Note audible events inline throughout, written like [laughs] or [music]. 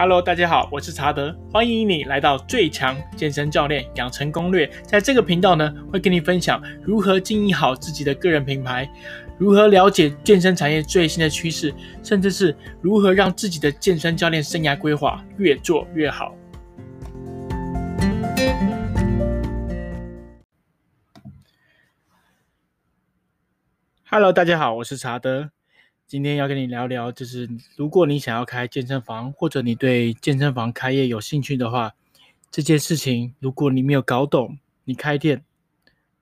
Hello，大家好，我是查德，欢迎你来到最强健身教练养成攻略。在这个频道呢，会跟你分享如何经营好自己的个人品牌，如何了解健身产业最新的趋势，甚至是如何让自己的健身教练生涯规划越做越好。Hello，大家好，我是查德。今天要跟你聊聊，就是如果你想要开健身房，或者你对健身房开业有兴趣的话，这件事情如果你没有搞懂，你开店，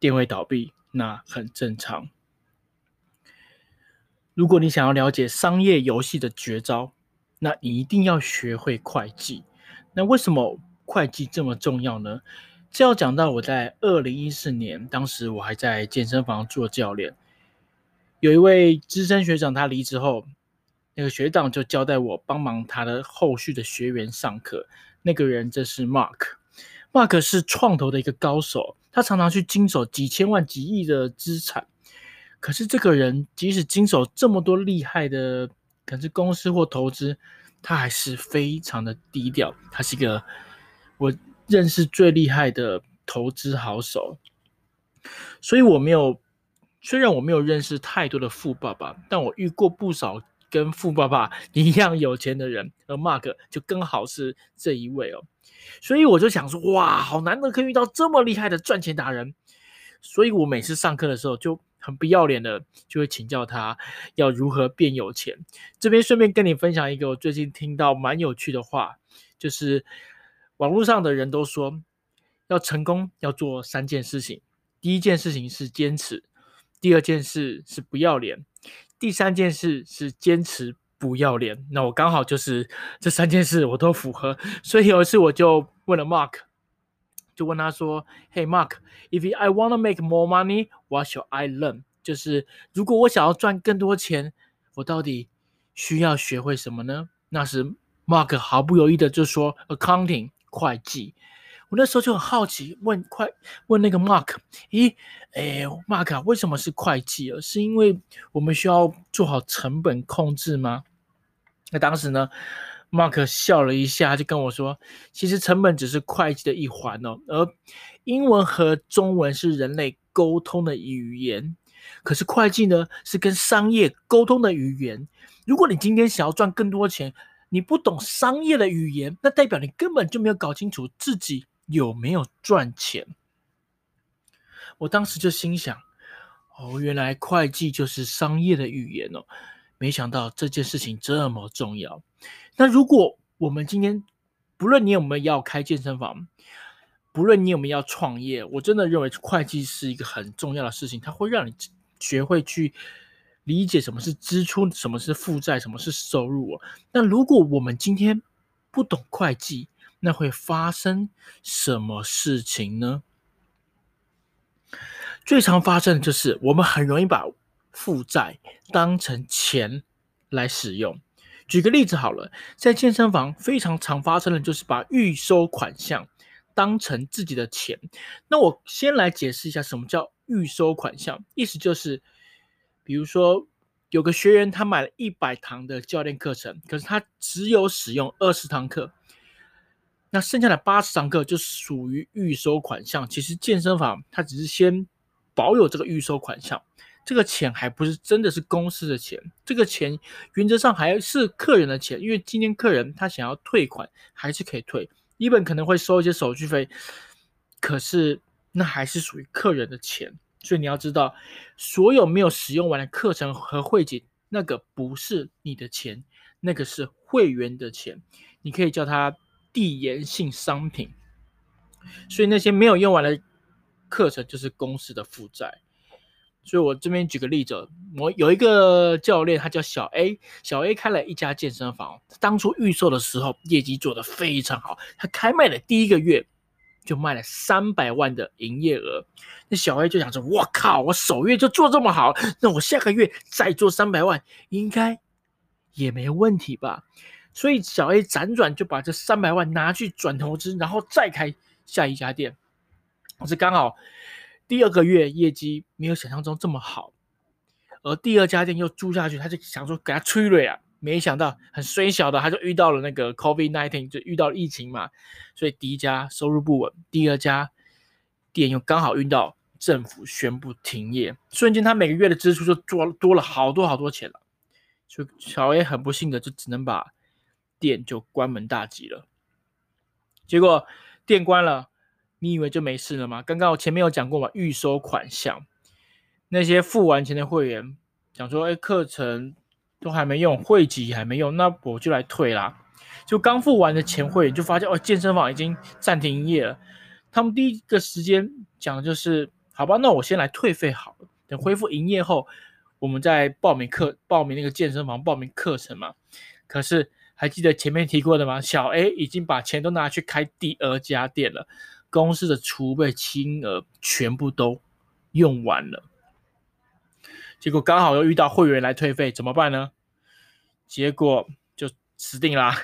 店会倒闭，那很正常。如果你想要了解商业游戏的绝招，那你一定要学会会计。那为什么会计这么重要呢？这要讲到我在二零一四年，当时我还在健身房做教练。有一位资深学长，他离职后，那个学长就交代我帮忙他的后续的学员上课。那个人这是 Mark，Mark 是创投的一个高手，他常常去经手几千万、几亿的资产。可是这个人即使经手这么多厉害的，可是公司或投资，他还是非常的低调。他是一个我认识最厉害的投资好手，所以我没有。虽然我没有认识太多的富爸爸，但我遇过不少跟富爸爸 [laughs] 一样有钱的人，而 Mark 就刚好是这一位哦。所以我就想说，哇，好难得可以遇到这么厉害的赚钱达人。所以我每次上课的时候就很不要脸的就会请教他要如何变有钱。这边顺便跟你分享一个我最近听到蛮有趣的话，就是网络上的人都说，要成功要做三件事情，第一件事情是坚持。第二件事是不要脸，第三件事是坚持不要脸。那我刚好就是这三件事我都符合，所以有一次我就问了 Mark，就问他说：“Hey Mark，if I wanna make more money，what should I learn？” 就是如果我想要赚更多钱，我到底需要学会什么呢？那时 Mark 毫不犹豫的就说：“Accounting，会计。”我那时候就很好奇，问快问那个 Mark，咦，哎，Mark 啊，为什么是会计啊？是因为我们需要做好成本控制吗？那当时呢，Mark 笑了一下，就跟我说，其实成本只是会计的一环哦，而英文和中文是人类沟通的语言，可是会计呢，是跟商业沟通的语言。如果你今天想要赚更多钱，你不懂商业的语言，那代表你根本就没有搞清楚自己。有没有赚钱？我当时就心想：哦，原来会计就是商业的语言哦。没想到这件事情这么重要。那如果我们今天，不论你有没有要开健身房，不论你有没有要创业，我真的认为会计是一个很重要的事情。它会让你学会去理解什么是支出，什么是负债，什么是收入哦。那如果我们今天不懂会计，那会发生什么事情呢？最常发生的就是我们很容易把负债当成钱来使用。举个例子好了，在健身房非常常发生的就是把预收款项当成自己的钱。那我先来解释一下什么叫预收款项，意思就是，比如说有个学员他买了一百堂的教练课程，可是他只有使用二十堂课。那剩下的八十堂课就属于预收款项。其实健身房它只是先保有这个预收款项，这个钱还不是真的是公司的钱，这个钱原则上还是客人的钱，因为今天客人他想要退款还是可以退，一本可能会收一些手续费，可是那还是属于客人的钱。所以你要知道，所有没有使用完的课程和会籍，那个不是你的钱，那个是会员的钱，你可以叫他。递延性商品，所以那些没有用完的课程就是公司的负债。所以我这边举个例子，我有一个教练，他叫小 A，小 A 开了一家健身房，当初预售的时候业绩做得非常好，他开卖的第一个月就卖了三百万的营业额。那小 A 就想说：“我靠，我首月就做这么好，那我下个月再做三百万，应该也没问题吧？”所以小 A 辗转就把这三百万拿去转投资，然后再开下一家店。可是刚好第二个月业绩没有想象中这么好，而第二家店又租下去，他就想说给他催泪啊，没想到很衰小的，他就遇到了那个 COVID-19，就遇到了疫情嘛，所以第一家收入不稳，第二家店又刚好遇到政府宣布停业，瞬间他每个月的支出就多多了好多好多钱了，所以小 A 很不幸的就只能把店就关门大吉了。结果店关了，你以为就没事了吗？刚刚我前面有讲过嘛，预收款项，那些付完钱的会员讲说，哎，课程。都还没用，会籍还没用，那我就来退啦。就刚付完的钱，会员就发现哦，健身房已经暂停营业了。他们第一个时间讲的就是，好吧，那我先来退费好了，等恢复营业后，我们再报名课，报名那个健身房报名课程嘛。可是还记得前面提过的吗？小 A 已经把钱都拿去开第二家店了，公司的储备金额全部都用完了。结果刚好又遇到会员来退费，怎么办呢？结果就死定啦，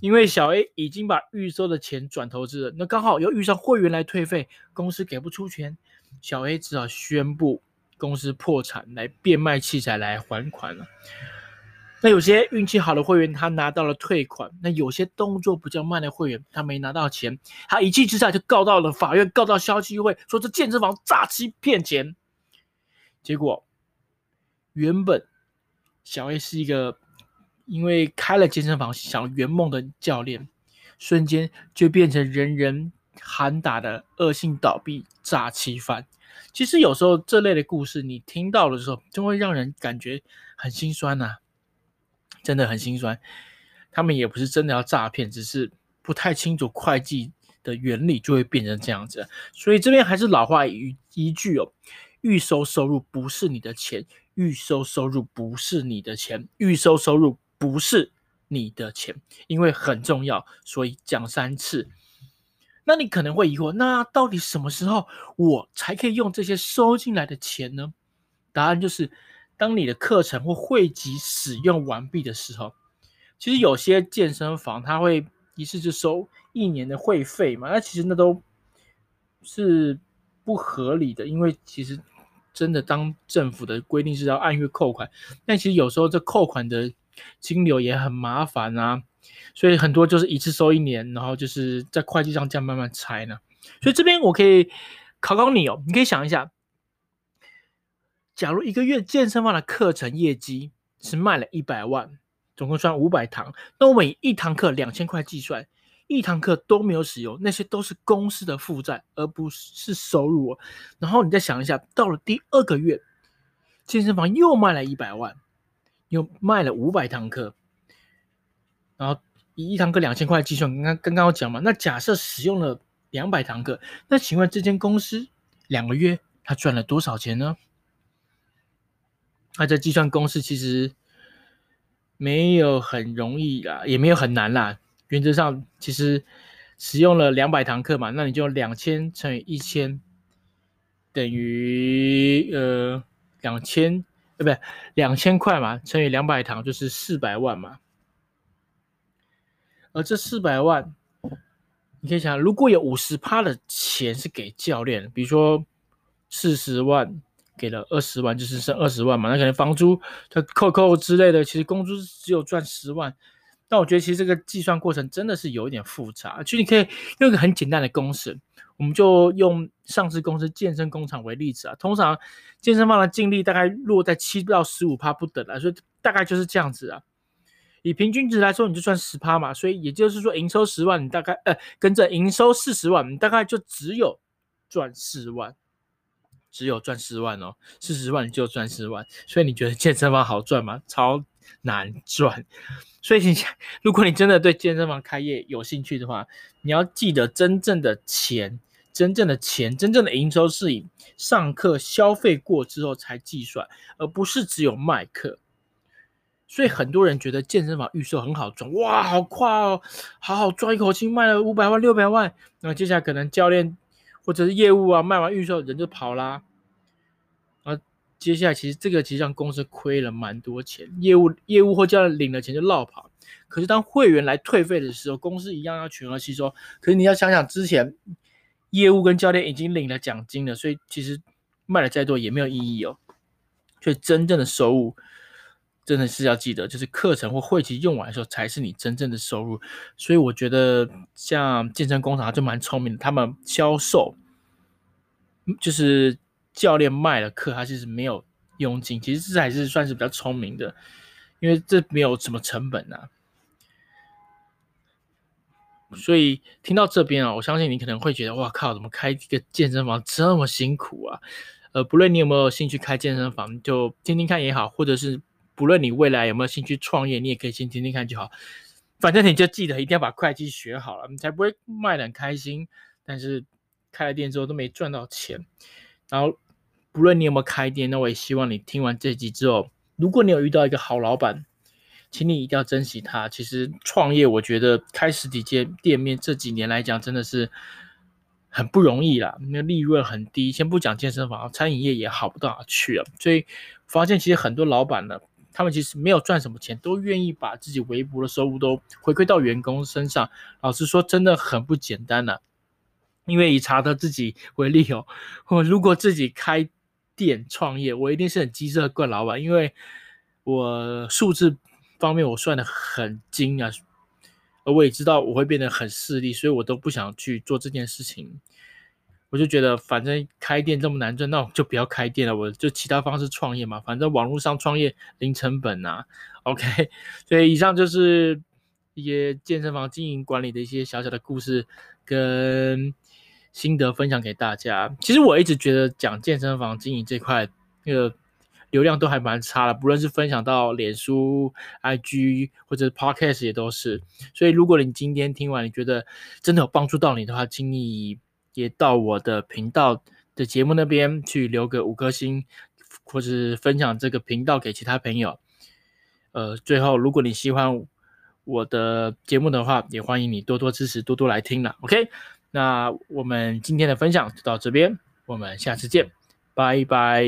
因为小 A 已经把预收的钱转投资了，那刚好又遇上会员来退费，公司给不出钱，小 A 只好宣布公司破产，来变卖器材来还款了。那有些运气好的会员他拿到了退款，那有些动作比较慢的会员他没拿到钱，他一气之下就告到了法院，告到消基会，说这健身房诈欺骗钱。结果。原本小 A 是一个因为开了健身房想圆梦的教练，瞬间就变成人人喊打的恶性倒闭诈欺犯。其实有时候这类的故事你听到的时候，就会让人感觉很心酸呐、真的很心酸。他们也不是真的要诈骗，只是不太清楚会计的原理，就会变成这样子。所以这边还是老话一一句哦，预收收入不是你的钱。预收收入不是你的钱，预收收入不是你的钱，因为很重要，所以讲三次。那你可能会疑惑，那到底什么时候我才可以用这些收进来的钱呢？答案就是，当你的课程或会籍使用完毕的时候。其实有些健身房它会一次就收一年的会费嘛，那其实那都是不合理的，因为其实。真的，当政府的规定是要按月扣款，但其实有时候这扣款的金流也很麻烦啊，所以很多就是一次收一年，然后就是在会计上这样慢慢拆呢。所以这边我可以考考你哦，你可以想一下，假如一个月健身房的课程业绩是卖了一百万，总共算五百堂，那我每一堂课两千块计算。一堂课都没有使用，那些都是公司的负债，而不是收入哦。然后你再想一下，到了第二个月，健身房又卖了一百万，又卖了五百堂课，然后以一堂课两千块计算，刚刚刚刚我讲嘛，那假设使用了两百堂课，那请问这间公司两个月他赚了多少钱呢？那这计算公式其实没有很容易啦，也没有很难啦。原则上，其实使用了两百堂课嘛，那你就两千乘以一千，等于呃两千，呃不对？两千块嘛，乘以两百堂就是四百万嘛。而这四百万，你可以想，如果有五十趴的钱是给教练，比如说四十万给了二十万，就是剩二十万嘛。那可能房租、他扣扣之类的，其实工资只有赚十万。但我觉得其实这个计算过程真的是有一点复杂。其实你可以用一个很简单的公式，我们就用上市公司健身工厂为例子啊。通常健身房的净利大概落在七到十五趴不等啊，所以大概就是这样子啊。以平均值来说，你就算十趴嘛。所以也就是说，营收十万，你大概呃跟着营收四十万，你大概就只有赚四万，只有赚十万哦，四十万你就赚十万。所以你觉得健身房好赚吗？超难赚。所以你，如果你真的对健身房开业有兴趣的话，你要记得真正的钱、真正的钱、真正的营收是以上课消费过之后才计算，而不是只有卖课。所以很多人觉得健身房预售很好赚，哇，好快哦，好好赚一口气，卖了五百万、六百万，那接下来可能教练或者是业务啊卖完预售人就跑啦。接下来其实这个其实让公司亏了蛮多钱，业务业务或教练领了钱就落跑。可是当会员来退费的时候，公司一样要全额吸收。可是你要想想之前业务跟教练已经领了奖金了，所以其实卖的再多也没有意义哦。所以真正的收入真的是要记得，就是课程或会籍用完的时候，才是你真正的收入。所以我觉得像健身工厂就蛮聪明的，他们销售就是教练卖了课，他其实没有佣金，其实这还是算是比较聪明的，因为这没有什么成本啊。所以听到这边啊，我相信你可能会觉得，哇靠，怎么开一个健身房这么辛苦啊？呃，不论你有没有兴趣开健身房，就听听看也好，或者是不论你未来有没有兴趣创业，你也可以先听听看就好。反正你就记得一定要把会计学好了，你才不会卖得很开心，但是开了店之后都没赚到钱。然后不论你有没有开店，那我也希望你听完这集之后，如果你有遇到一个好老板。请你一定要珍惜他。其实创业，我觉得开实体店店面这几年来讲，真的是很不容易啦。那利润很低，先不讲健身房，餐饮业也好不到哪去啊。所以发现，其实很多老板呢，他们其实没有赚什么钱，都愿意把自己微薄的收入都回馈到员工身上。老实说，真的很不简单呐。因为以查德自己为例哦，我 [laughs] 如果自己开店创业，我一定是很机车惯老板，因为我数字。方面我算得很精啊，而我也知道我会变得很势利，所以我都不想去做这件事情。我就觉得反正开店这么难赚，那我就不要开店了，我就其他方式创业嘛。反正网络上创业零成本啊。[laughs] OK，所以以上就是一些健身房经营管理的一些小小的故事跟心得分享给大家。其实我一直觉得讲健身房经营这块那个。流量都还蛮差的，不论是分享到脸书、IG 或者 Podcast 也都是。所以如果你今天听完，你觉得真的有帮助到你的话，请你也到我的频道的节目那边去留个五颗星，或者是分享这个频道给其他朋友。呃，最后如果你喜欢我的节目的话，也欢迎你多多支持，多多来听了。OK，那我们今天的分享就到这边，我们下次见，拜拜。